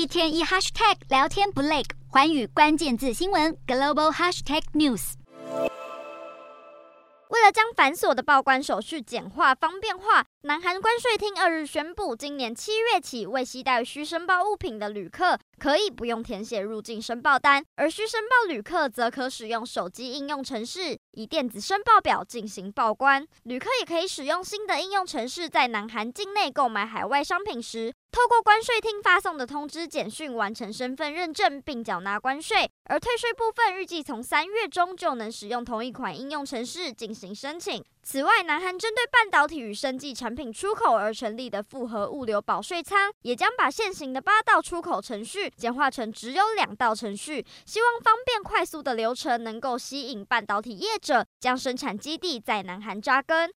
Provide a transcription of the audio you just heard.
一天一 hashtag 聊天不累，寰宇关键字新闻 global hashtag news。为了将繁琐的报关手续简化方便化，南韩关税厅二日宣布，今年七月起，未携带需申报物品的旅客可以不用填写入境申报单，而需申报旅客则可使用手机应用程式以电子申报表进行报关。旅客也可以使用新的应用程式，在南韩境内购买海外商品时，透过关税厅发送的通知简讯完成身份认证并缴纳关税。而退税部分预计从三月中就能使用同一款应用程式进行申请。此外，南韩针对半导体与生技产品出口而成立的复合物流保税仓，也将把现行的八道出口程序简化成只有两道程序，希望方便快速的流程能够吸引半导体业者将生产基地在南韩扎根。